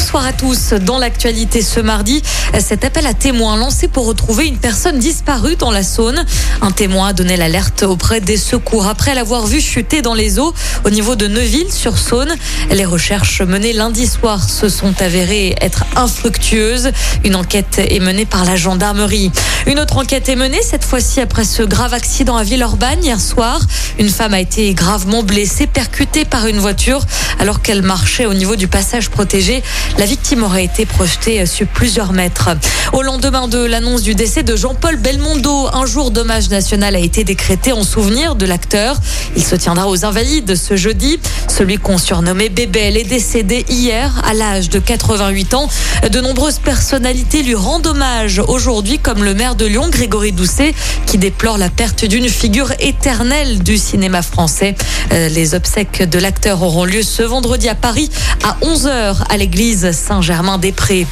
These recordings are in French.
Bonsoir à tous. Dans l'actualité ce mardi, cet appel à témoins lancé pour retrouver une personne disparue dans la Saône. Un témoin a donné l'alerte auprès des secours après l'avoir vu chuter dans les eaux au niveau de Neuville-sur-Saône. Les recherches menées lundi soir se sont avérées être infructueuses. Une enquête est menée par la gendarmerie. Une autre enquête est menée cette fois-ci après ce grave accident à Villeurbanne hier soir. Une femme a été gravement blessée, percutée par une voiture alors qu'elle marchait au niveau du passage protégé. La victime aurait été projetée sur plusieurs mètres. Au lendemain de l'annonce du décès de Jean-Paul Belmondo, un jour d'hommage national a été décrété en souvenir de l'acteur. Il se tiendra aux Invalides ce jeudi. Celui qu'on surnommait Bébel est décédé hier à l'âge de 88 ans. De nombreuses personnalités lui rendent hommage aujourd'hui, comme le maire de Lyon, Grégory Doucet, qui déplore la perte d'une figure éternelle du cinéma français. Euh, les obsèques de l'acteur auront lieu ce vendredi à Paris à 11h à l'église Saint-Germain-des-Prés.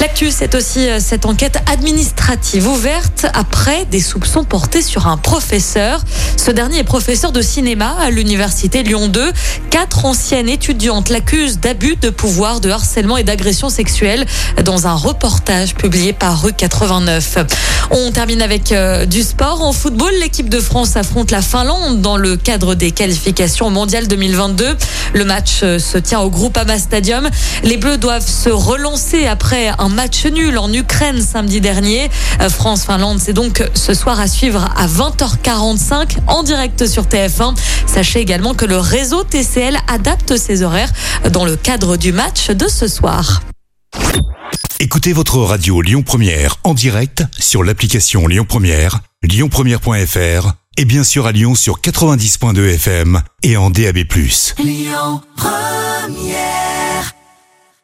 L'actu, c'est aussi euh, cette enquête administrative ouverte après des soupçons portés sur un professeur. Ce dernier est professeur de cinéma à l'université Lyon 2. Quatre anciennes étudiantes l'accusent d'abus de pouvoir, de harcèlement et d'agression sexuelle dans un reportage publié par Rue 89. On termine avec euh, du sport. En football, l'équipe de France affronte la Finlande dans le cadre des qualifications mondiales 2022. Le match euh, se tient au Groupama Stadium. Les Bleus doivent se relancer après un match nul en Ukraine samedi dernier. Euh, France-Finlande, c'est donc ce soir à suivre à 20h45 en direct sur TF1. Sachez également que le réseau TCL adapte ses horaires dans le cadre du match de ce soir. Écoutez votre radio Lyon Première en direct sur l'application Lyon Première, lyonpremière.fr et bien sûr à Lyon sur 90.2 FM et en DAB+. Lyon Première